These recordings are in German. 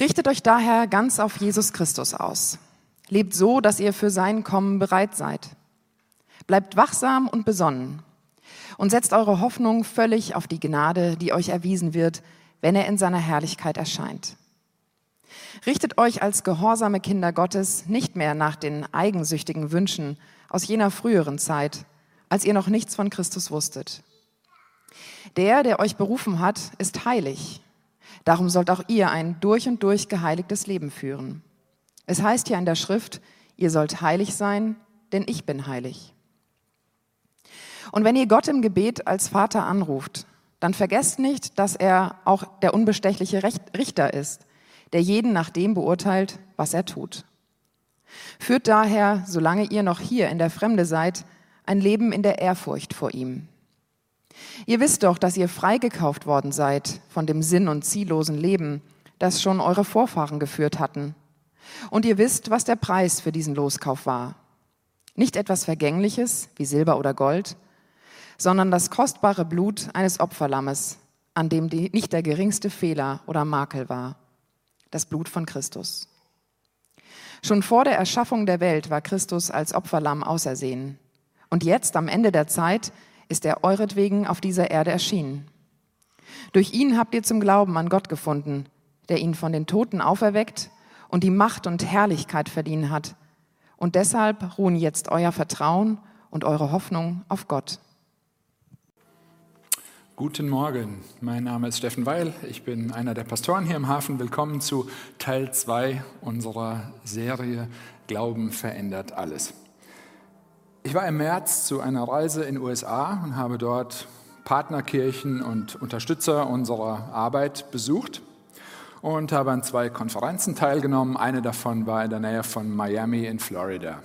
Richtet euch daher ganz auf Jesus Christus aus. Lebt so, dass ihr für sein Kommen bereit seid. Bleibt wachsam und besonnen und setzt eure Hoffnung völlig auf die Gnade, die euch erwiesen wird, wenn er in seiner Herrlichkeit erscheint. Richtet euch als gehorsame Kinder Gottes nicht mehr nach den eigensüchtigen Wünschen aus jener früheren Zeit, als ihr noch nichts von Christus wusstet. Der, der euch berufen hat, ist heilig. Darum sollt auch ihr ein durch und durch geheiligtes Leben führen. Es heißt hier in der Schrift, ihr sollt heilig sein, denn ich bin heilig. Und wenn ihr Gott im Gebet als Vater anruft, dann vergesst nicht, dass er auch der unbestechliche Richter ist, der jeden nach dem beurteilt, was er tut. Führt daher, solange ihr noch hier in der Fremde seid, ein Leben in der Ehrfurcht vor ihm. Ihr wisst doch, dass ihr freigekauft worden seid von dem sinn- und ziellosen Leben, das schon eure Vorfahren geführt hatten. Und ihr wisst, was der Preis für diesen Loskauf war. Nicht etwas Vergängliches wie Silber oder Gold, sondern das kostbare Blut eines Opferlammes, an dem die, nicht der geringste Fehler oder Makel war. Das Blut von Christus. Schon vor der Erschaffung der Welt war Christus als Opferlamm ausersehen. Und jetzt, am Ende der Zeit, ist er euretwegen auf dieser Erde erschienen. Durch ihn habt ihr zum Glauben an Gott gefunden, der ihn von den Toten auferweckt und die Macht und Herrlichkeit verliehen hat. Und deshalb ruhen jetzt euer Vertrauen und eure Hoffnung auf Gott. Guten Morgen, mein Name ist Steffen Weil, ich bin einer der Pastoren hier im Hafen. Willkommen zu Teil 2 unserer Serie Glauben verändert alles. Ich war im März zu einer Reise in den USA und habe dort Partnerkirchen und Unterstützer unserer Arbeit besucht und habe an zwei Konferenzen teilgenommen. Eine davon war in der Nähe von Miami in Florida.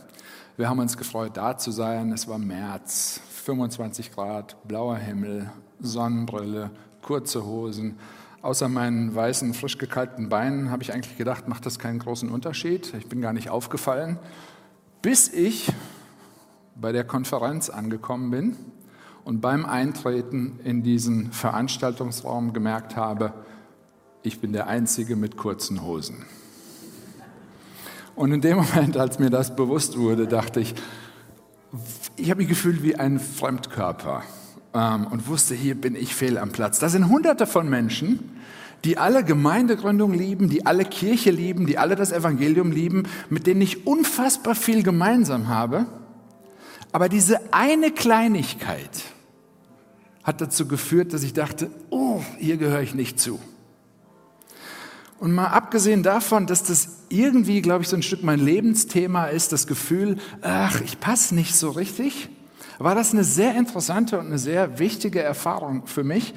Wir haben uns gefreut, da zu sein. Es war März, 25 Grad, blauer Himmel, Sonnenbrille, kurze Hosen. Außer meinen weißen, frisch gekalkten Beinen habe ich eigentlich gedacht, macht das keinen großen Unterschied. Ich bin gar nicht aufgefallen, bis ich bei der Konferenz angekommen bin und beim Eintreten in diesen Veranstaltungsraum gemerkt habe, ich bin der Einzige mit kurzen Hosen. Und in dem Moment, als mir das bewusst wurde, dachte ich, ich habe mich gefühlt wie ein Fremdkörper ähm, und wusste, hier bin ich fehl am Platz. Da sind hunderte von Menschen, die alle Gemeindegründung lieben, die alle Kirche lieben, die alle das Evangelium lieben, mit denen ich unfassbar viel gemeinsam habe. Aber diese eine Kleinigkeit hat dazu geführt, dass ich dachte, oh, hier gehöre ich nicht zu. Und mal abgesehen davon, dass das irgendwie, glaube ich, so ein Stück mein Lebensthema ist, das Gefühl, ach, ich passe nicht so richtig, war das eine sehr interessante und eine sehr wichtige Erfahrung für mich.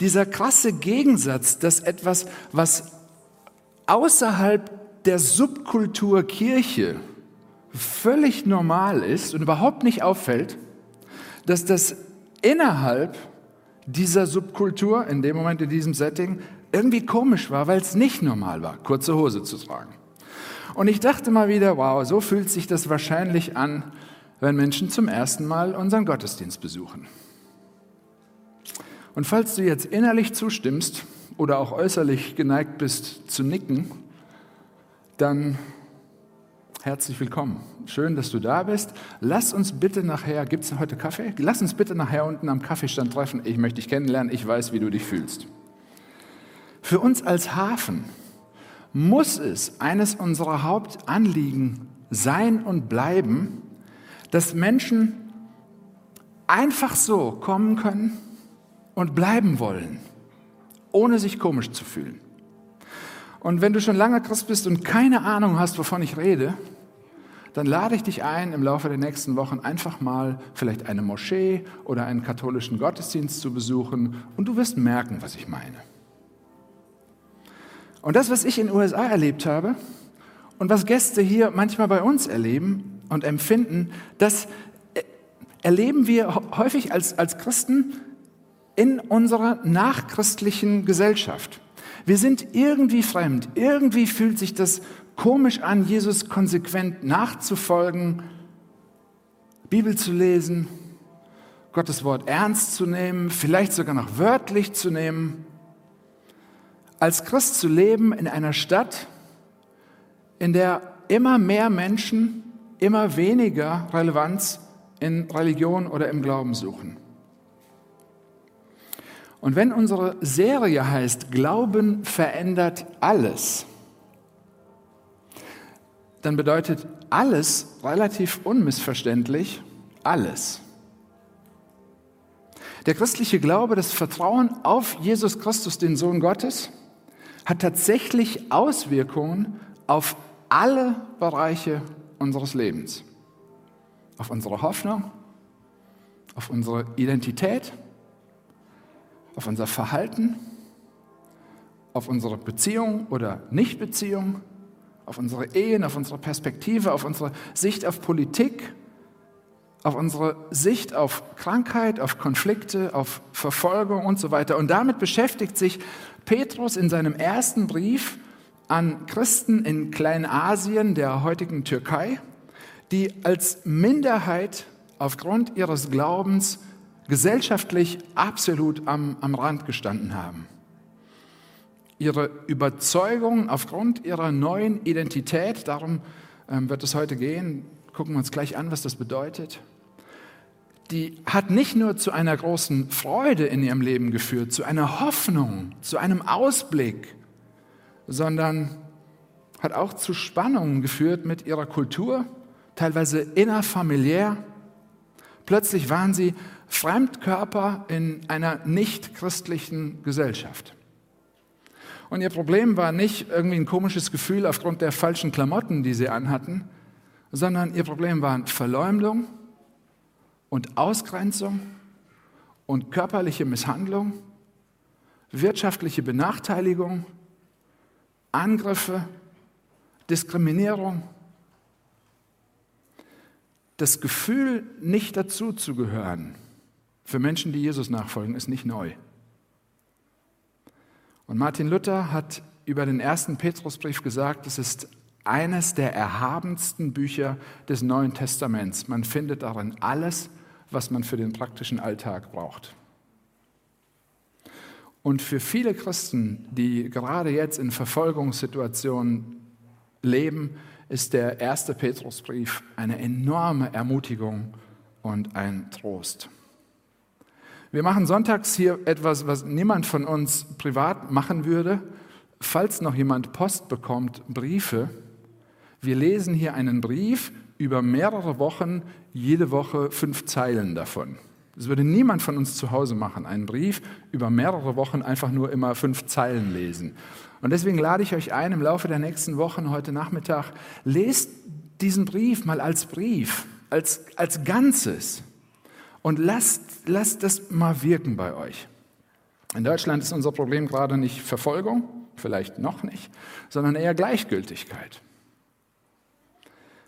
Dieser krasse Gegensatz, dass etwas, was außerhalb der Subkultur Kirche völlig normal ist und überhaupt nicht auffällt, dass das innerhalb dieser Subkultur, in dem Moment in diesem Setting, irgendwie komisch war, weil es nicht normal war, kurze Hose zu tragen. Und ich dachte mal wieder, wow, so fühlt sich das wahrscheinlich an, wenn Menschen zum ersten Mal unseren Gottesdienst besuchen. Und falls du jetzt innerlich zustimmst oder auch äußerlich geneigt bist zu nicken, dann herzlich willkommen. Schön, dass du da bist. Lass uns bitte nachher, gibt es heute Kaffee? Lass uns bitte nachher unten am Kaffeestand treffen. Ich möchte dich kennenlernen. Ich weiß, wie du dich fühlst. Für uns als Hafen muss es eines unserer Hauptanliegen sein und bleiben, dass Menschen einfach so kommen können und bleiben wollen, ohne sich komisch zu fühlen. Und wenn du schon lange Christ bist und keine Ahnung hast, wovon ich rede, dann lade ich dich ein, im Laufe der nächsten Wochen einfach mal vielleicht eine Moschee oder einen katholischen Gottesdienst zu besuchen und du wirst merken, was ich meine. Und das, was ich in den USA erlebt habe und was Gäste hier manchmal bei uns erleben, und empfinden, das äh, erleben wir häufig als, als Christen in unserer nachchristlichen Gesellschaft. Wir sind irgendwie fremd, irgendwie fühlt sich das komisch an, Jesus konsequent nachzufolgen, Bibel zu lesen, Gottes Wort ernst zu nehmen, vielleicht sogar noch wörtlich zu nehmen. als Christ zu leben in einer Stadt, in der immer mehr Menschen immer weniger Relevanz in Religion oder im Glauben suchen. Und wenn unsere Serie heißt Glauben verändert alles, dann bedeutet alles relativ unmissverständlich alles. Der christliche Glaube, das Vertrauen auf Jesus Christus, den Sohn Gottes, hat tatsächlich Auswirkungen auf alle Bereiche unseres Lebens. Auf unsere Hoffnung, auf unsere Identität, auf unser Verhalten, auf unsere Beziehung oder Nichtbeziehung, auf unsere Ehen, auf unsere Perspektive, auf unsere Sicht auf Politik, auf unsere Sicht auf Krankheit, auf Konflikte, auf Verfolgung und so weiter. Und damit beschäftigt sich Petrus in seinem ersten Brief an Christen in Kleinasien, der heutigen Türkei, die als Minderheit aufgrund ihres Glaubens gesellschaftlich absolut am, am Rand gestanden haben. Ihre Überzeugung aufgrund ihrer neuen Identität, darum ähm, wird es heute gehen, gucken wir uns gleich an, was das bedeutet, die hat nicht nur zu einer großen Freude in ihrem Leben geführt, zu einer Hoffnung, zu einem Ausblick, sondern hat auch zu Spannungen geführt mit ihrer Kultur, teilweise innerfamiliär. Plötzlich waren sie Fremdkörper in einer nicht christlichen Gesellschaft. Und ihr Problem war nicht irgendwie ein komisches Gefühl aufgrund der falschen Klamotten, die sie anhatten, sondern ihr Problem waren Verleumdung und Ausgrenzung und körperliche Misshandlung, wirtschaftliche Benachteiligung, Angriffe, Diskriminierung. Das Gefühl, nicht dazuzugehören, für Menschen, die Jesus nachfolgen, ist nicht neu. Und Martin Luther hat über den ersten Petrusbrief gesagt, es ist eines der erhabensten Bücher des Neuen Testaments. Man findet darin alles, was man für den praktischen Alltag braucht. Und für viele Christen, die gerade jetzt in Verfolgungssituationen leben, ist der erste Petrusbrief eine enorme Ermutigung und ein Trost. Wir machen sonntags hier etwas, was niemand von uns privat machen würde. Falls noch jemand Post bekommt, Briefe. Wir lesen hier einen Brief über mehrere Wochen, jede Woche fünf Zeilen davon. Das würde niemand von uns zu Hause machen, einen Brief über mehrere Wochen einfach nur immer fünf Zeilen lesen. Und deswegen lade ich euch ein, im Laufe der nächsten Wochen, heute Nachmittag, lest diesen Brief mal als Brief, als, als Ganzes. Und lasst, lasst das mal wirken bei euch. In Deutschland ist unser Problem gerade nicht Verfolgung, vielleicht noch nicht, sondern eher Gleichgültigkeit.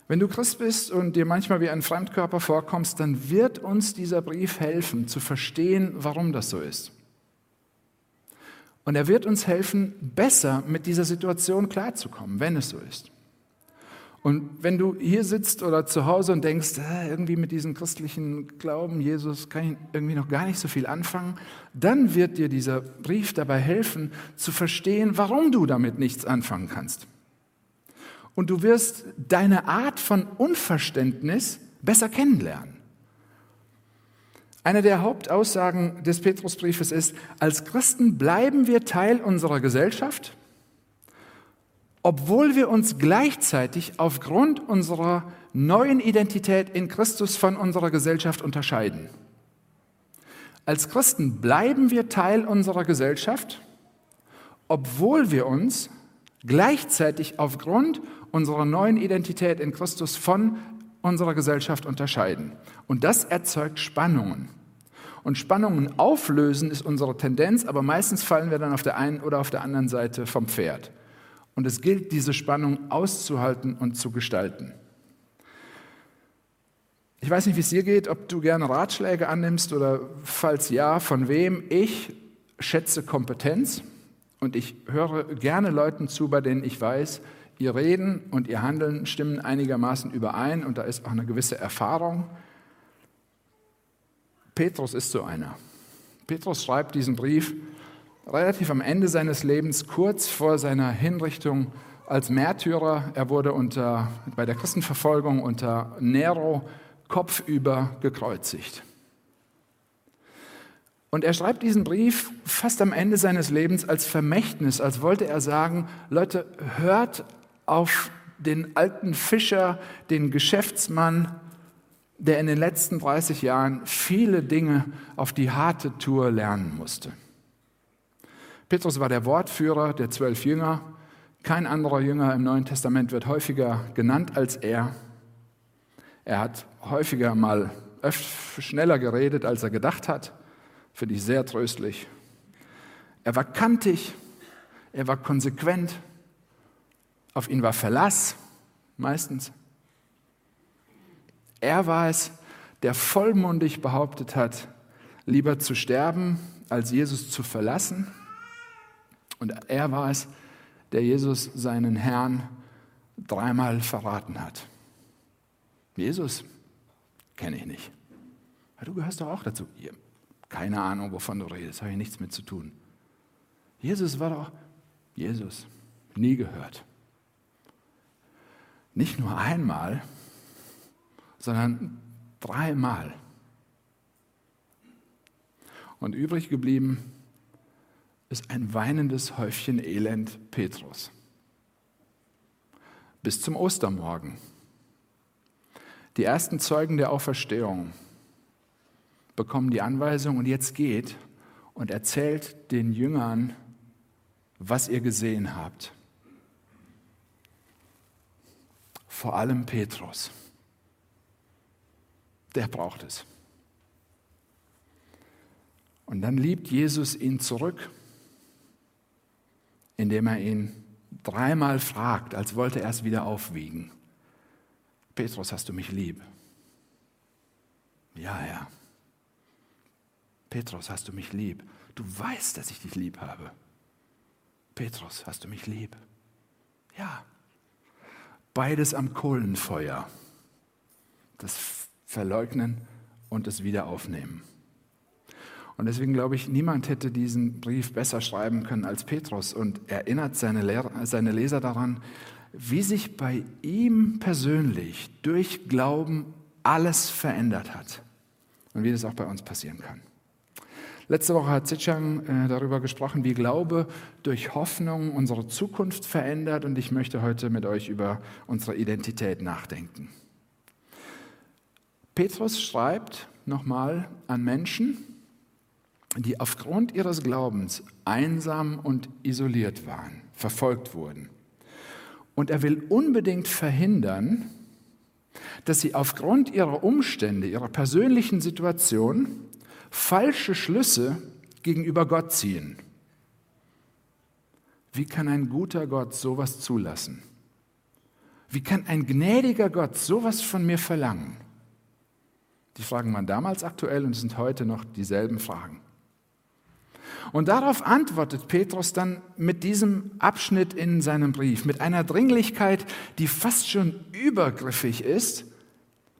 Wenn du Christ bist und dir manchmal wie ein Fremdkörper vorkommst, dann wird uns dieser Brief helfen zu verstehen, warum das so ist. Und er wird uns helfen, besser mit dieser Situation klarzukommen, wenn es so ist. Und wenn du hier sitzt oder zu Hause und denkst, irgendwie mit diesem christlichen Glauben, Jesus, kann ich irgendwie noch gar nicht so viel anfangen, dann wird dir dieser Brief dabei helfen, zu verstehen, warum du damit nichts anfangen kannst. Und du wirst deine Art von Unverständnis besser kennenlernen. Eine der Hauptaussagen des Petrusbriefes ist, als Christen bleiben wir Teil unserer Gesellschaft, obwohl wir uns gleichzeitig aufgrund unserer neuen Identität in Christus von unserer Gesellschaft unterscheiden. Als Christen bleiben wir Teil unserer Gesellschaft, obwohl wir uns gleichzeitig aufgrund unserer neuen Identität in Christus von unserer Gesellschaft unterscheiden. Und das erzeugt Spannungen. Und Spannungen auflösen ist unsere Tendenz, aber meistens fallen wir dann auf der einen oder auf der anderen Seite vom Pferd. Und es gilt, diese Spannung auszuhalten und zu gestalten. Ich weiß nicht, wie es dir geht, ob du gerne Ratschläge annimmst oder falls ja, von wem. Ich schätze Kompetenz und ich höre gerne Leuten zu, bei denen ich weiß, ihr Reden und ihr Handeln stimmen einigermaßen überein und da ist auch eine gewisse Erfahrung. Petrus ist so einer. Petrus schreibt diesen Brief relativ am Ende seines Lebens, kurz vor seiner Hinrichtung als Märtyrer. Er wurde unter, bei der Christenverfolgung unter Nero kopfüber gekreuzigt. Und er schreibt diesen Brief fast am Ende seines Lebens als Vermächtnis, als wollte er sagen, Leute, hört auf den alten Fischer, den Geschäftsmann, der in den letzten 30 Jahren viele Dinge auf die harte Tour lernen musste. Petrus war der Wortführer der zwölf Jünger. Kein anderer Jünger im Neuen Testament wird häufiger genannt als er. Er hat häufiger mal schneller geredet, als er gedacht hat. Finde ich sehr tröstlich. Er war kantig, er war konsequent, auf ihn war Verlass meistens. Er war es, der vollmundig behauptet hat, lieber zu sterben, als Jesus zu verlassen. Und er war es, der Jesus seinen Herrn dreimal verraten hat. Jesus kenne ich nicht. du gehörst doch auch dazu. Keine Ahnung, wovon du redest, habe ich nichts mit zu tun. Jesus war doch Jesus, nie gehört. Nicht nur einmal, sondern dreimal. Und übrig geblieben ist ein weinendes Häufchen Elend Petrus. Bis zum Ostermorgen. Die ersten Zeugen der Auferstehung bekommen die Anweisung und jetzt geht und erzählt den Jüngern, was ihr gesehen habt. Vor allem Petrus der braucht es. Und dann liebt Jesus ihn zurück, indem er ihn dreimal fragt, als wollte er es wieder aufwiegen. Petrus, hast du mich lieb? Ja, ja. Petrus, hast du mich lieb? Du weißt, dass ich dich lieb habe. Petrus, hast du mich lieb? Ja. Beides am Kohlenfeuer. Das verleugnen und es wieder aufnehmen. Und deswegen glaube ich, niemand hätte diesen Brief besser schreiben können als Petrus und erinnert seine, Lehrer, seine Leser daran, wie sich bei ihm persönlich durch Glauben alles verändert hat und wie das auch bei uns passieren kann. Letzte Woche hat Zitschang äh, darüber gesprochen, wie Glaube durch Hoffnung unsere Zukunft verändert und ich möchte heute mit euch über unsere Identität nachdenken. Petrus schreibt nochmal an Menschen, die aufgrund ihres Glaubens einsam und isoliert waren, verfolgt wurden. Und er will unbedingt verhindern, dass sie aufgrund ihrer Umstände, ihrer persönlichen Situation falsche Schlüsse gegenüber Gott ziehen. Wie kann ein guter Gott sowas zulassen? Wie kann ein gnädiger Gott sowas von mir verlangen? Die Fragen waren damals aktuell und sind heute noch dieselben Fragen. Und darauf antwortet Petrus dann mit diesem Abschnitt in seinem Brief, mit einer Dringlichkeit, die fast schon übergriffig ist.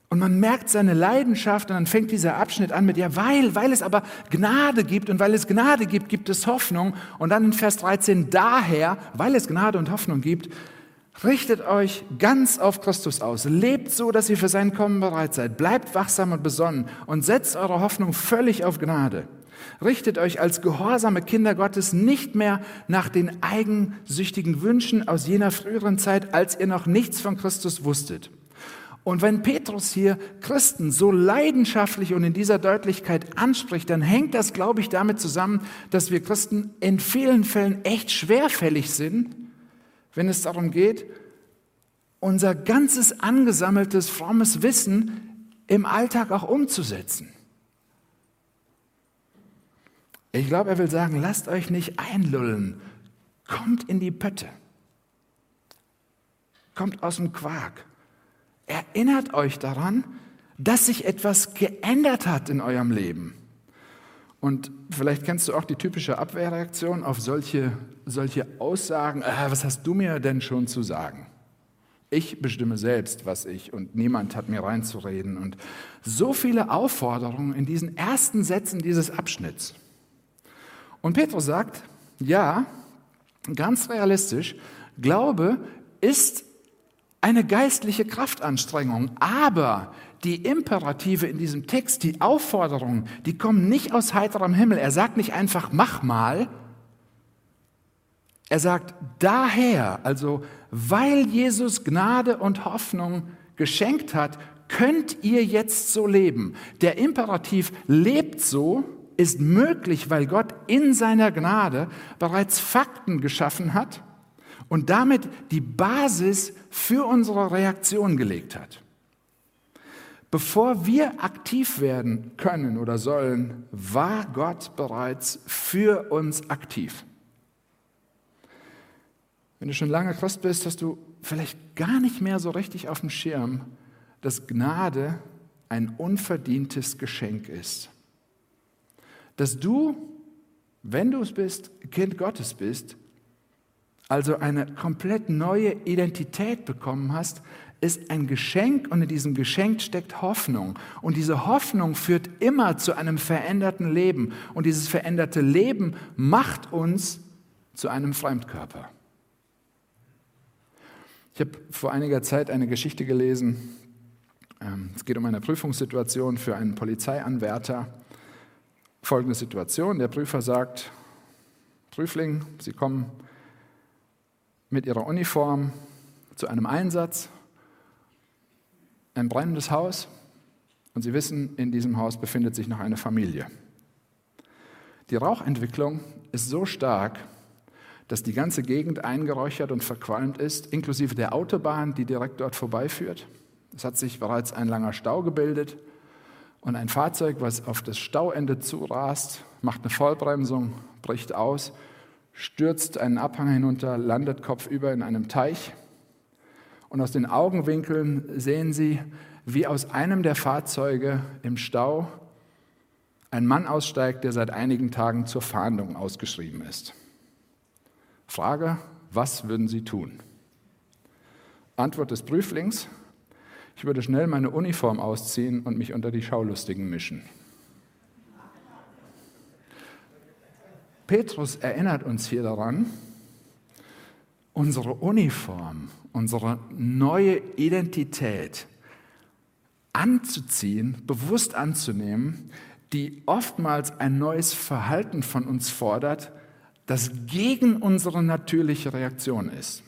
Und man merkt seine Leidenschaft und dann fängt dieser Abschnitt an mit, ja, weil, weil es aber Gnade gibt und weil es Gnade gibt, gibt es Hoffnung. Und dann in Vers 13, daher, weil es Gnade und Hoffnung gibt, Richtet euch ganz auf Christus aus. Lebt so, dass ihr für sein Kommen bereit seid. Bleibt wachsam und besonnen und setzt eure Hoffnung völlig auf Gnade. Richtet euch als gehorsame Kinder Gottes nicht mehr nach den eigensüchtigen Wünschen aus jener früheren Zeit, als ihr noch nichts von Christus wusstet. Und wenn Petrus hier Christen so leidenschaftlich und in dieser Deutlichkeit anspricht, dann hängt das, glaube ich, damit zusammen, dass wir Christen in vielen Fällen echt schwerfällig sind wenn es darum geht, unser ganzes angesammeltes frommes Wissen im Alltag auch umzusetzen. Ich glaube, er will sagen, lasst euch nicht einlullen, kommt in die Pötte, kommt aus dem Quark, erinnert euch daran, dass sich etwas geändert hat in eurem Leben. Und vielleicht kennst du auch die typische Abwehrreaktion auf solche, solche Aussagen, äh, was hast du mir denn schon zu sagen? Ich bestimme selbst, was ich und niemand hat mir reinzureden. Und so viele Aufforderungen in diesen ersten Sätzen dieses Abschnitts. Und Petrus sagt, ja, ganz realistisch, Glaube ist eine geistliche Kraftanstrengung, aber die Imperative in diesem Text, die Aufforderungen, die kommen nicht aus heiterem Himmel. Er sagt nicht einfach, mach mal. Er sagt, daher, also weil Jesus Gnade und Hoffnung geschenkt hat, könnt ihr jetzt so leben. Der Imperativ lebt so ist möglich, weil Gott in seiner Gnade bereits Fakten geschaffen hat und damit die Basis für unsere Reaktion gelegt hat. Bevor wir aktiv werden können oder sollen, war Gott bereits für uns aktiv. Wenn du schon lange Christ bist, hast du vielleicht gar nicht mehr so richtig auf dem Schirm, dass Gnade ein unverdientes Geschenk ist. Dass du, wenn du es bist, Kind Gottes bist, also eine komplett neue Identität bekommen hast, ist ein Geschenk und in diesem Geschenk steckt Hoffnung. Und diese Hoffnung führt immer zu einem veränderten Leben. Und dieses veränderte Leben macht uns zu einem Fremdkörper. Ich habe vor einiger Zeit eine Geschichte gelesen. Ähm, es geht um eine Prüfungssituation für einen Polizeianwärter. Folgende Situation, der Prüfer sagt, Prüfling, Sie kommen mit Ihrer Uniform zu einem Einsatz ein brennendes Haus und Sie wissen, in diesem Haus befindet sich noch eine Familie. Die Rauchentwicklung ist so stark, dass die ganze Gegend eingeräuchert und verqualmt ist, inklusive der Autobahn, die direkt dort vorbeiführt. Es hat sich bereits ein langer Stau gebildet und ein Fahrzeug, was auf das Stauende zurast, macht eine Vollbremsung, bricht aus, stürzt einen Abhang hinunter, landet kopfüber in einem Teich und aus den Augenwinkeln sehen Sie, wie aus einem der Fahrzeuge im Stau ein Mann aussteigt, der seit einigen Tagen zur Fahndung ausgeschrieben ist. Frage, was würden Sie tun? Antwort des Prüflings, ich würde schnell meine Uniform ausziehen und mich unter die Schaulustigen mischen. Petrus erinnert uns hier daran, unsere Uniform, unsere neue Identität anzuziehen, bewusst anzunehmen, die oftmals ein neues Verhalten von uns fordert, das gegen unsere natürliche Reaktion ist.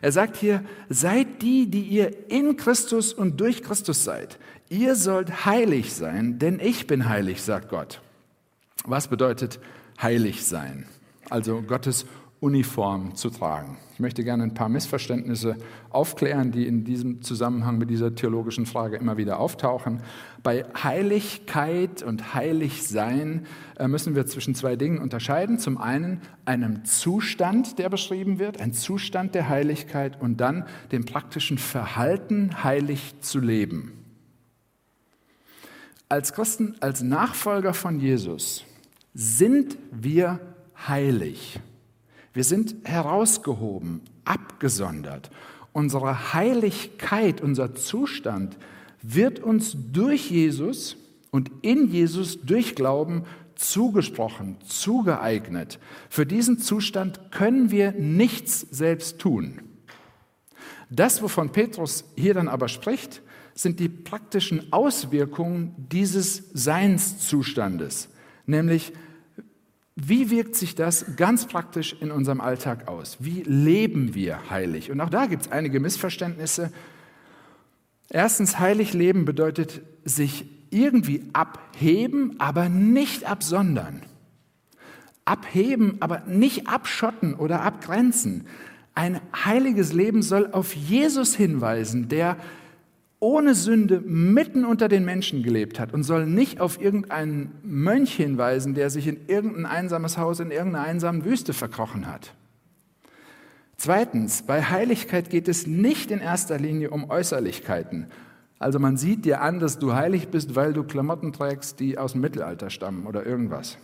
Er sagt hier, seid die, die ihr in Christus und durch Christus seid. Ihr sollt heilig sein, denn ich bin heilig, sagt Gott. Was bedeutet heilig sein? Also Gottes Uniform zu tragen. Ich möchte gerne ein paar Missverständnisse aufklären, die in diesem Zusammenhang mit dieser theologischen Frage immer wieder auftauchen. Bei Heiligkeit und Heiligsein äh, müssen wir zwischen zwei Dingen unterscheiden. Zum einen einem Zustand, der beschrieben wird, ein Zustand der Heiligkeit und dann dem praktischen Verhalten, heilig zu leben. Als Christen, als Nachfolger von Jesus sind wir heilig. Wir sind herausgehoben, abgesondert. Unsere Heiligkeit, unser Zustand wird uns durch Jesus und in Jesus durch Glauben zugesprochen, zugeeignet. Für diesen Zustand können wir nichts selbst tun. Das, wovon Petrus hier dann aber spricht, sind die praktischen Auswirkungen dieses Seinszustandes, nämlich wie wirkt sich das ganz praktisch in unserem Alltag aus? Wie leben wir heilig? Und auch da gibt es einige Missverständnisse. Erstens, heilig leben bedeutet sich irgendwie abheben, aber nicht absondern. Abheben, aber nicht abschotten oder abgrenzen. Ein heiliges Leben soll auf Jesus hinweisen, der ohne Sünde mitten unter den Menschen gelebt hat und soll nicht auf irgendeinen Mönch hinweisen, der sich in irgendein einsames Haus in irgendeiner einsamen Wüste verkrochen hat. Zweitens, bei Heiligkeit geht es nicht in erster Linie um Äußerlichkeiten. Also man sieht dir an, dass du heilig bist, weil du Klamotten trägst, die aus dem Mittelalter stammen oder irgendwas.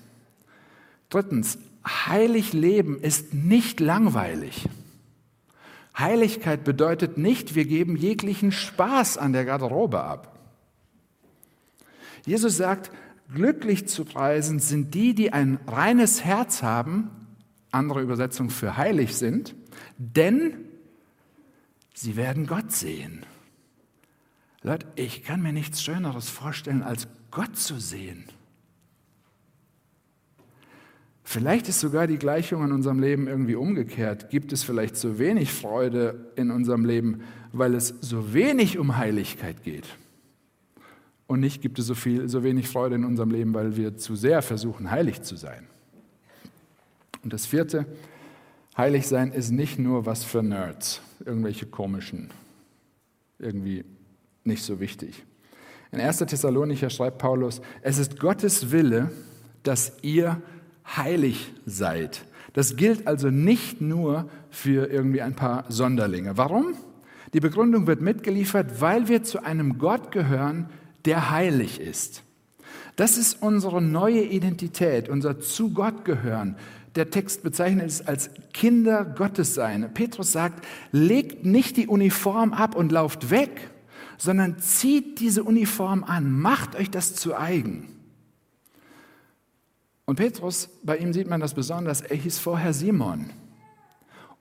Drittens, heilig leben ist nicht langweilig. Heiligkeit bedeutet nicht, wir geben jeglichen Spaß an der Garderobe ab. Jesus sagt, Glücklich zu preisen sind die, die ein reines Herz haben, andere Übersetzung für heilig sind, denn sie werden Gott sehen. Leute, ich kann mir nichts Schöneres vorstellen, als Gott zu sehen. Vielleicht ist sogar die Gleichung in unserem Leben irgendwie umgekehrt. Gibt es vielleicht so wenig Freude in unserem Leben, weil es so wenig um Heiligkeit geht? Und nicht gibt es so, viel, so wenig Freude in unserem Leben, weil wir zu sehr versuchen, heilig zu sein. Und das vierte, heilig sein ist nicht nur was für Nerds, irgendwelche komischen, irgendwie nicht so wichtig. In 1. Thessalonicher schreibt Paulus, es ist Gottes Wille, dass ihr heilig seid. Das gilt also nicht nur für irgendwie ein paar Sonderlinge. Warum? Die Begründung wird mitgeliefert, weil wir zu einem Gott gehören, der heilig ist. Das ist unsere neue Identität, unser zu Gott gehören. Der Text bezeichnet es als Kinder Gottes sein. Petrus sagt, legt nicht die Uniform ab und lauft weg, sondern zieht diese Uniform an, macht euch das zu eigen. Und Petrus, bei ihm sieht man das besonders, er hieß vorher Simon.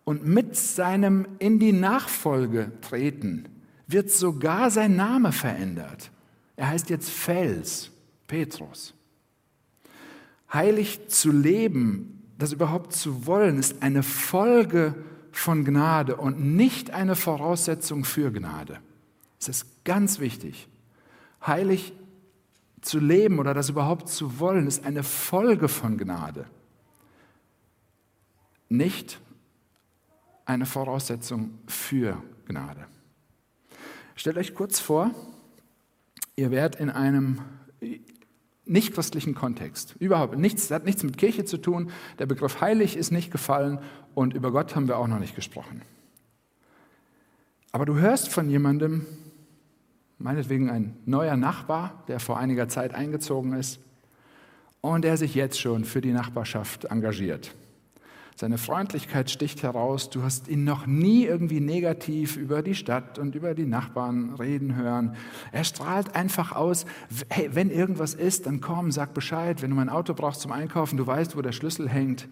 Und mit seinem in die Nachfolge treten wird sogar sein Name verändert. Er heißt jetzt Fels, Petrus. Heilig zu leben, das überhaupt zu wollen, ist eine Folge von Gnade und nicht eine Voraussetzung für Gnade. Es ist ganz wichtig. Heilig zu leben oder das überhaupt zu wollen, ist eine Folge von Gnade. Nicht eine Voraussetzung für Gnade. Stellt euch kurz vor, ihr werdet in einem nicht christlichen Kontext, überhaupt nichts, das hat nichts mit Kirche zu tun, der Begriff heilig ist nicht gefallen und über Gott haben wir auch noch nicht gesprochen. Aber du hörst von jemandem, meinetwegen ein neuer Nachbar, der vor einiger Zeit eingezogen ist und der sich jetzt schon für die Nachbarschaft engagiert. Seine Freundlichkeit sticht heraus. Du hast ihn noch nie irgendwie negativ über die Stadt und über die Nachbarn reden hören. Er strahlt einfach aus, hey, wenn irgendwas ist, dann komm, sag Bescheid. Wenn du mein Auto brauchst zum Einkaufen, du weißt, wo der Schlüssel hängt.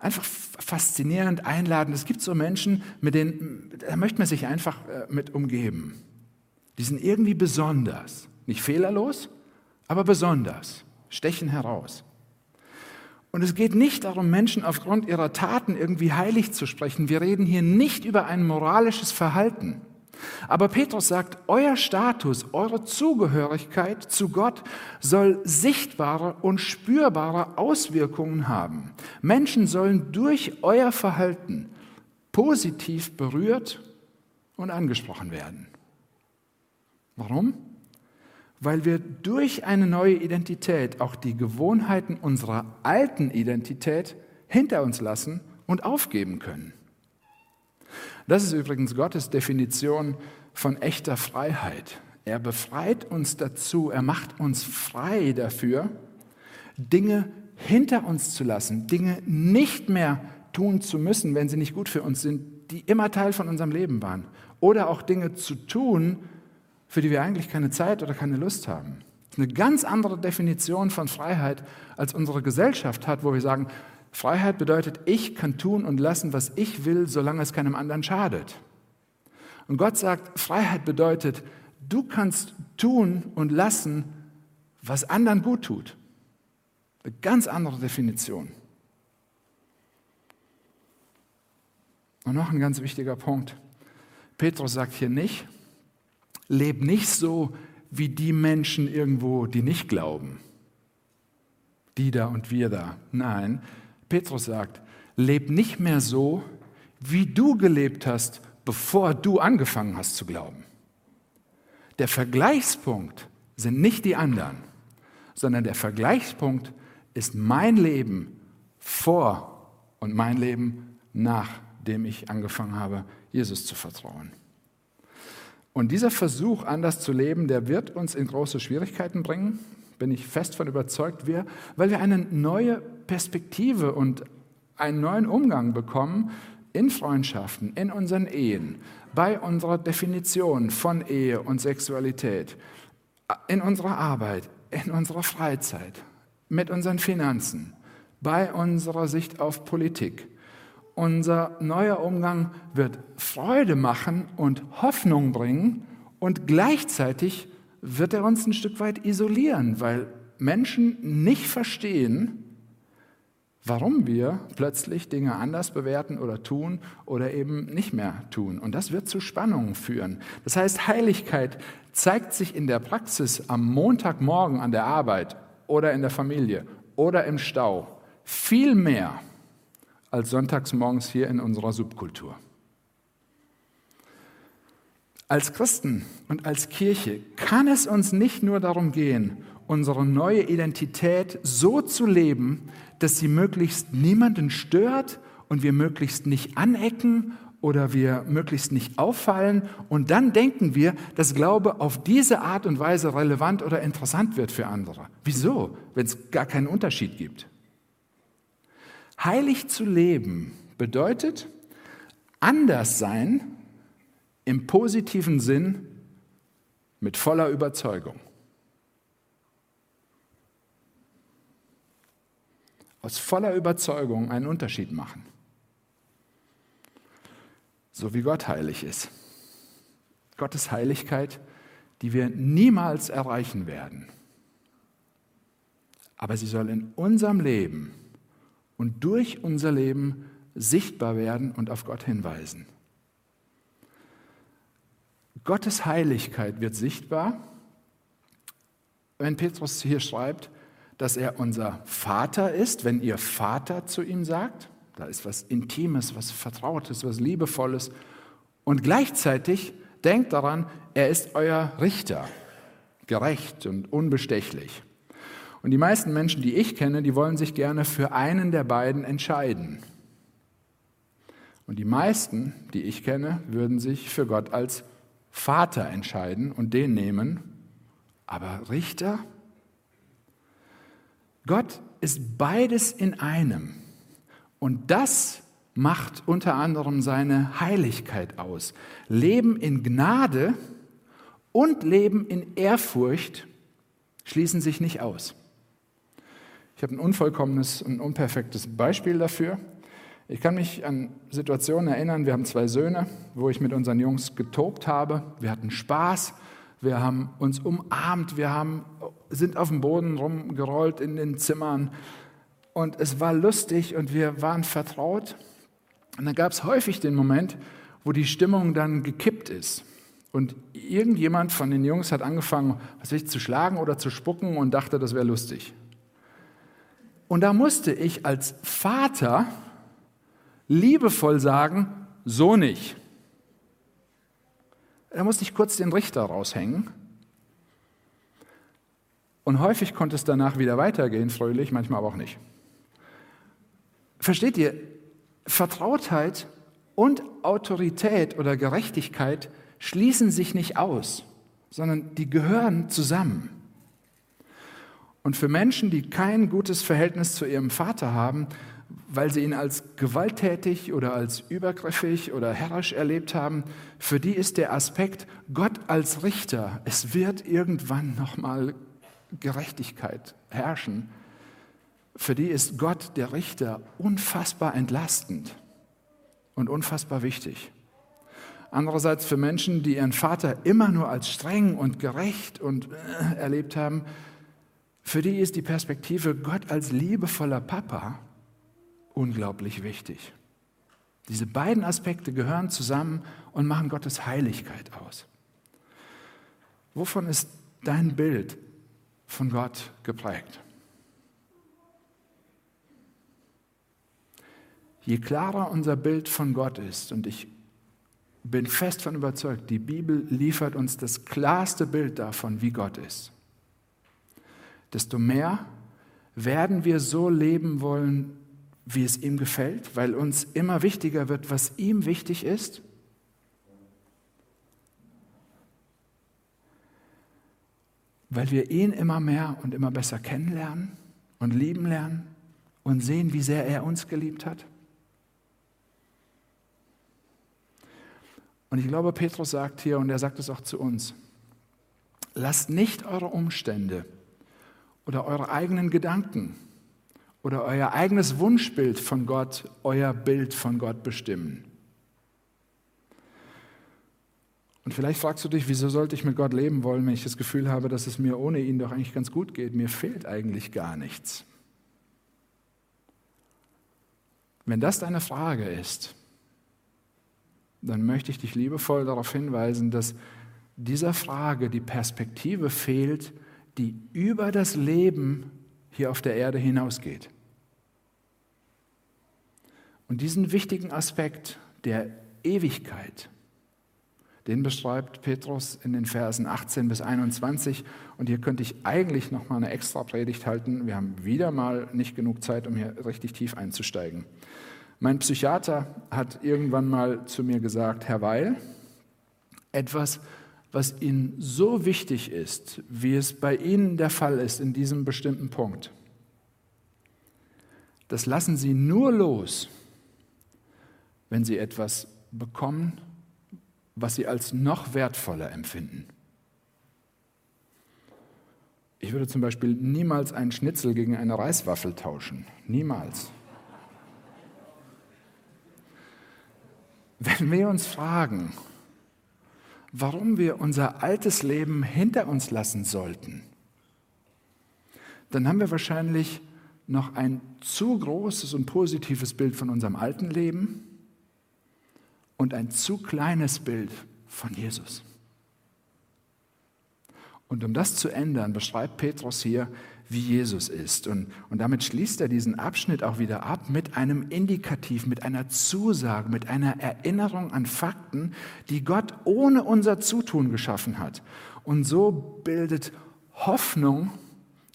Einfach faszinierend, einladend. Es gibt so Menschen, mit denen da möchte man sich einfach äh, mit umgeben. Die sind irgendwie besonders. Nicht fehlerlos, aber besonders. Stechen heraus. Und es geht nicht darum, Menschen aufgrund ihrer Taten irgendwie heilig zu sprechen. Wir reden hier nicht über ein moralisches Verhalten. Aber Petrus sagt, euer Status, eure Zugehörigkeit zu Gott soll sichtbare und spürbare Auswirkungen haben. Menschen sollen durch euer Verhalten positiv berührt und angesprochen werden. Warum? weil wir durch eine neue Identität auch die Gewohnheiten unserer alten Identität hinter uns lassen und aufgeben können. Das ist übrigens Gottes Definition von echter Freiheit. Er befreit uns dazu, er macht uns frei dafür, Dinge hinter uns zu lassen, Dinge nicht mehr tun zu müssen, wenn sie nicht gut für uns sind, die immer Teil von unserem Leben waren. Oder auch Dinge zu tun, für die wir eigentlich keine Zeit oder keine Lust haben. Das ist eine ganz andere Definition von Freiheit, als unsere Gesellschaft hat, wo wir sagen, Freiheit bedeutet, ich kann tun und lassen, was ich will, solange es keinem anderen schadet. Und Gott sagt, Freiheit bedeutet, du kannst tun und lassen, was anderen gut tut. Eine ganz andere Definition. Und noch ein ganz wichtiger Punkt. Petrus sagt hier nicht, Leb nicht so wie die Menschen irgendwo, die nicht glauben. Die da und wir da. Nein, Petrus sagt, leb nicht mehr so, wie du gelebt hast, bevor du angefangen hast zu glauben. Der Vergleichspunkt sind nicht die anderen, sondern der Vergleichspunkt ist mein Leben vor und mein Leben nachdem ich angefangen habe, Jesus zu vertrauen. Und dieser Versuch, anders zu leben, der wird uns in große Schwierigkeiten bringen, bin ich fest von überzeugt, wir, weil wir eine neue Perspektive und einen neuen Umgang bekommen in Freundschaften, in unseren Ehen, bei unserer Definition von Ehe und Sexualität, in unserer Arbeit, in unserer Freizeit, mit unseren Finanzen, bei unserer Sicht auf Politik. Unser neuer Umgang wird Freude machen und Hoffnung bringen und gleichzeitig wird er uns ein Stück weit isolieren, weil Menschen nicht verstehen, warum wir plötzlich Dinge anders bewerten oder tun oder eben nicht mehr tun. Und das wird zu Spannungen führen. Das heißt, Heiligkeit zeigt sich in der Praxis am Montagmorgen an der Arbeit oder in der Familie oder im Stau viel mehr als sonntags morgens hier in unserer Subkultur. Als Christen und als Kirche kann es uns nicht nur darum gehen, unsere neue Identität so zu leben, dass sie möglichst niemanden stört und wir möglichst nicht anecken oder wir möglichst nicht auffallen. Und dann denken wir, dass Glaube auf diese Art und Weise relevant oder interessant wird für andere. Wieso, wenn es gar keinen Unterschied gibt? Heilig zu leben bedeutet anders sein im positiven Sinn mit voller Überzeugung. aus voller Überzeugung einen Unterschied machen. So wie Gott heilig ist. Gottes Heiligkeit, die wir niemals erreichen werden. Aber sie soll in unserem Leben und durch unser Leben sichtbar werden und auf Gott hinweisen. Gottes Heiligkeit wird sichtbar, wenn Petrus hier schreibt, dass er unser Vater ist, wenn ihr Vater zu ihm sagt. Da ist was Intimes, was Vertrautes, was Liebevolles. Und gleichzeitig denkt daran, er ist euer Richter, gerecht und unbestechlich. Und die meisten Menschen, die ich kenne, die wollen sich gerne für einen der beiden entscheiden. Und die meisten, die ich kenne, würden sich für Gott als Vater entscheiden und den nehmen. Aber Richter? Gott ist beides in einem. Und das macht unter anderem seine Heiligkeit aus. Leben in Gnade und Leben in Ehrfurcht schließen sich nicht aus. Ich habe ein unvollkommenes und unperfektes Beispiel dafür. Ich kann mich an Situationen erinnern, wir haben zwei Söhne, wo ich mit unseren Jungs getobt habe. Wir hatten Spaß, wir haben uns umarmt, wir haben, sind auf dem Boden rumgerollt in den Zimmern und es war lustig und wir waren vertraut. Und dann gab es häufig den Moment, wo die Stimmung dann gekippt ist. Und irgendjemand von den Jungs hat angefangen, was weiß ich, zu schlagen oder zu spucken und dachte, das wäre lustig. Und da musste ich als Vater liebevoll sagen, so nicht. Da musste ich kurz den Richter raushängen. Und häufig konnte es danach wieder weitergehen, fröhlich, manchmal aber auch nicht. Versteht ihr, Vertrautheit und Autorität oder Gerechtigkeit schließen sich nicht aus, sondern die gehören zusammen. Und für Menschen, die kein gutes Verhältnis zu ihrem Vater haben, weil sie ihn als gewalttätig oder als übergriffig oder herrisch erlebt haben, für die ist der Aspekt Gott als Richter, es wird irgendwann nochmal Gerechtigkeit herrschen, für die ist Gott, der Richter, unfassbar entlastend und unfassbar wichtig. Andererseits für Menschen, die ihren Vater immer nur als streng und gerecht und äh, erlebt haben, für die ist die Perspektive Gott als liebevoller Papa unglaublich wichtig. Diese beiden Aspekte gehören zusammen und machen Gottes Heiligkeit aus. Wovon ist dein Bild von Gott geprägt? Je klarer unser Bild von Gott ist, und ich bin fest davon überzeugt, die Bibel liefert uns das klarste Bild davon, wie Gott ist, desto mehr werden wir so leben wollen, wie es ihm gefällt, weil uns immer wichtiger wird, was ihm wichtig ist? Weil wir ihn immer mehr und immer besser kennenlernen und lieben lernen und sehen, wie sehr er uns geliebt hat? Und ich glaube, Petrus sagt hier, und er sagt es auch zu uns, lasst nicht eure Umstände oder eure eigenen Gedanken oder euer eigenes Wunschbild von Gott, euer Bild von Gott bestimmen. Und vielleicht fragst du dich, wieso sollte ich mit Gott leben wollen, wenn ich das Gefühl habe, dass es mir ohne ihn doch eigentlich ganz gut geht. Mir fehlt eigentlich gar nichts. Wenn das deine Frage ist, dann möchte ich dich liebevoll darauf hinweisen, dass dieser Frage die Perspektive fehlt, die über das Leben hier auf der Erde hinausgeht. Und diesen wichtigen Aspekt der Ewigkeit, den beschreibt Petrus in den Versen 18 bis 21. Und hier könnte ich eigentlich noch mal eine extra Predigt halten. Wir haben wieder mal nicht genug Zeit, um hier richtig tief einzusteigen. Mein Psychiater hat irgendwann mal zu mir gesagt, Herr Weil, etwas, was Ihnen so wichtig ist, wie es bei Ihnen der Fall ist in diesem bestimmten Punkt, das lassen Sie nur los, wenn Sie etwas bekommen, was Sie als noch wertvoller empfinden. Ich würde zum Beispiel niemals einen Schnitzel gegen eine Reiswaffel tauschen. Niemals. Wenn wir uns fragen, warum wir unser altes Leben hinter uns lassen sollten, dann haben wir wahrscheinlich noch ein zu großes und positives Bild von unserem alten Leben und ein zu kleines Bild von Jesus. Und um das zu ändern, beschreibt Petrus hier, wie Jesus ist. Und, und damit schließt er diesen Abschnitt auch wieder ab mit einem Indikativ, mit einer Zusage, mit einer Erinnerung an Fakten, die Gott ohne unser Zutun geschaffen hat. Und so bildet Hoffnung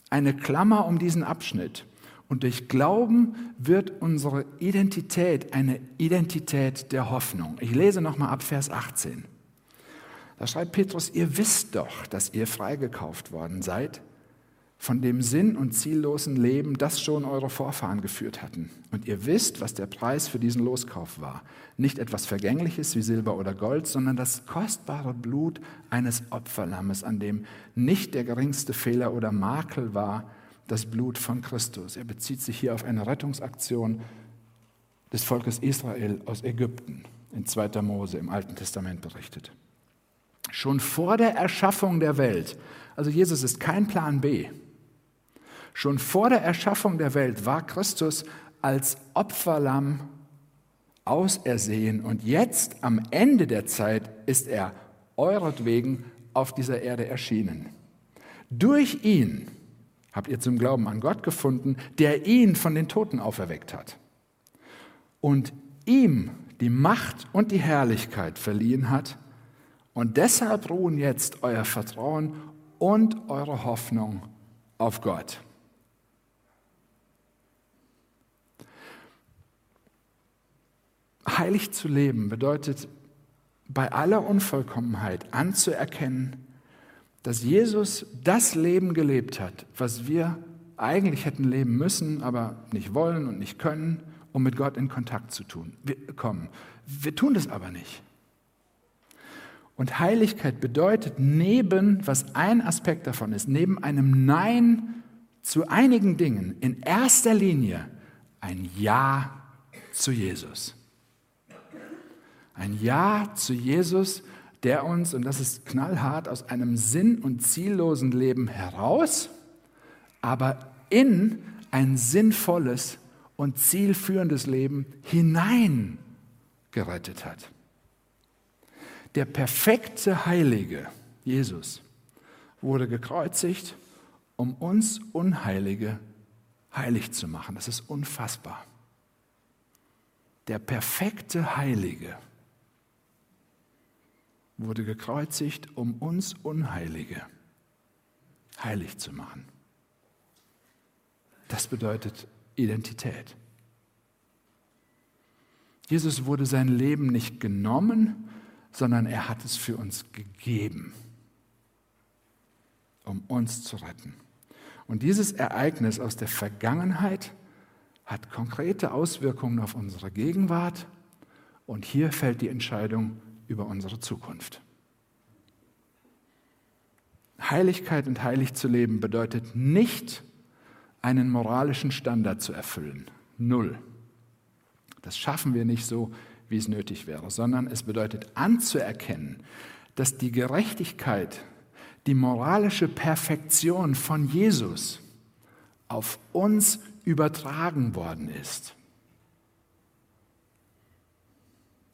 eine Klammer um diesen Abschnitt. Und durch Glauben wird unsere Identität eine Identität der Hoffnung. Ich lese nochmal ab Vers 18. Da schreibt Petrus, ihr wisst doch, dass ihr freigekauft worden seid von dem sinn- und ziellosen Leben, das schon eure Vorfahren geführt hatten. Und ihr wisst, was der Preis für diesen Loskauf war. Nicht etwas Vergängliches wie Silber oder Gold, sondern das kostbare Blut eines Opferlammes, an dem nicht der geringste Fehler oder Makel war, das Blut von Christus. Er bezieht sich hier auf eine Rettungsaktion des Volkes Israel aus Ägypten, in 2. Mose im Alten Testament berichtet. Schon vor der Erschaffung der Welt, also Jesus ist kein Plan B, Schon vor der Erschaffung der Welt war Christus als Opferlamm ausersehen und jetzt am Ende der Zeit ist er euretwegen auf dieser Erde erschienen. Durch ihn habt ihr zum Glauben an Gott gefunden, der ihn von den Toten auferweckt hat und ihm die Macht und die Herrlichkeit verliehen hat. Und deshalb ruhen jetzt euer Vertrauen und eure Hoffnung auf Gott. Heilig zu leben bedeutet bei aller Unvollkommenheit anzuerkennen, dass Jesus das Leben gelebt hat, was wir eigentlich hätten leben müssen, aber nicht wollen und nicht können, um mit Gott in Kontakt zu tun, wir kommen. Wir tun das aber nicht. Und Heiligkeit bedeutet neben, was ein Aspekt davon ist, neben einem Nein zu einigen Dingen in erster Linie ein Ja zu Jesus. Ein Ja zu Jesus, der uns, und das ist knallhart, aus einem sinn- und ziellosen Leben heraus, aber in ein sinnvolles und zielführendes Leben hinein gerettet hat. Der perfekte Heilige, Jesus, wurde gekreuzigt, um uns Unheilige heilig zu machen. Das ist unfassbar. Der perfekte Heilige wurde gekreuzigt, um uns Unheilige heilig zu machen. Das bedeutet Identität. Jesus wurde sein Leben nicht genommen, sondern er hat es für uns gegeben, um uns zu retten. Und dieses Ereignis aus der Vergangenheit hat konkrete Auswirkungen auf unsere Gegenwart. Und hier fällt die Entscheidung über unsere Zukunft. Heiligkeit und heilig zu leben bedeutet nicht, einen moralischen Standard zu erfüllen. Null. Das schaffen wir nicht so, wie es nötig wäre, sondern es bedeutet anzuerkennen, dass die Gerechtigkeit, die moralische Perfektion von Jesus auf uns übertragen worden ist.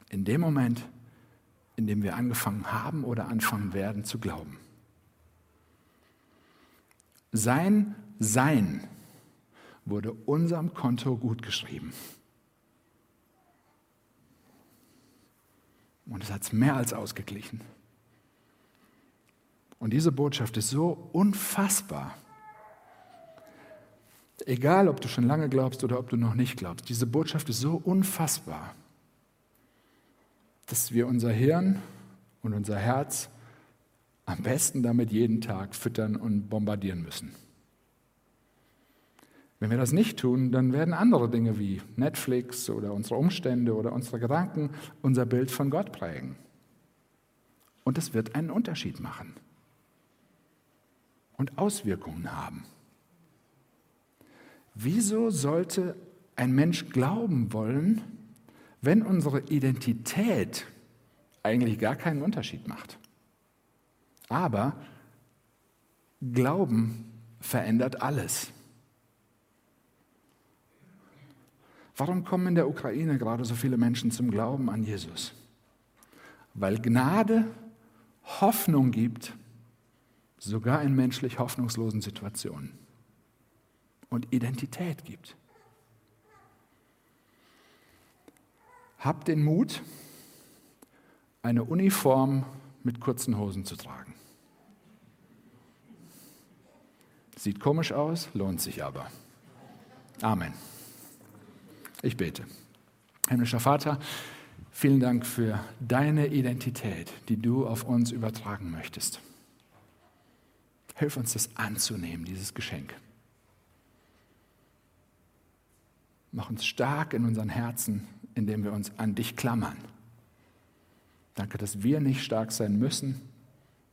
In dem Moment, in dem wir angefangen haben oder anfangen werden zu glauben. Sein Sein wurde unserem Konto gut geschrieben. Und es hat es mehr als ausgeglichen. Und diese Botschaft ist so unfassbar. Egal, ob du schon lange glaubst oder ob du noch nicht glaubst, diese Botschaft ist so unfassbar, dass wir unser Hirn und unser Herz am besten damit jeden Tag füttern und bombardieren müssen. Wenn wir das nicht tun, dann werden andere Dinge wie Netflix oder unsere Umstände oder unsere Gedanken unser Bild von Gott prägen. Und es wird einen Unterschied machen und Auswirkungen haben. Wieso sollte ein Mensch glauben wollen, wenn unsere Identität eigentlich gar keinen Unterschied macht? Aber Glauben verändert alles. Warum kommen in der Ukraine gerade so viele Menschen zum Glauben an Jesus? Weil Gnade Hoffnung gibt, sogar in menschlich hoffnungslosen Situationen und Identität gibt. Habt den Mut, eine Uniform mit kurzen Hosen zu tragen. Sieht komisch aus, lohnt sich aber. Amen. Ich bete. Himmlischer Vater, vielen Dank für deine Identität, die du auf uns übertragen möchtest. Hilf uns, das anzunehmen, dieses Geschenk. Mach uns stark in unseren Herzen, indem wir uns an dich klammern. Danke, dass wir nicht stark sein müssen,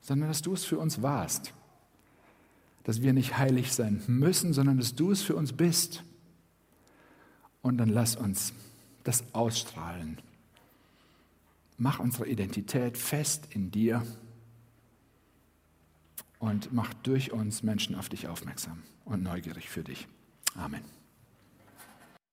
sondern dass du es für uns warst. Dass wir nicht heilig sein müssen, sondern dass du es für uns bist. Und dann lass uns das ausstrahlen. Mach unsere Identität fest in dir und mach durch uns Menschen auf dich aufmerksam und neugierig für dich. Amen.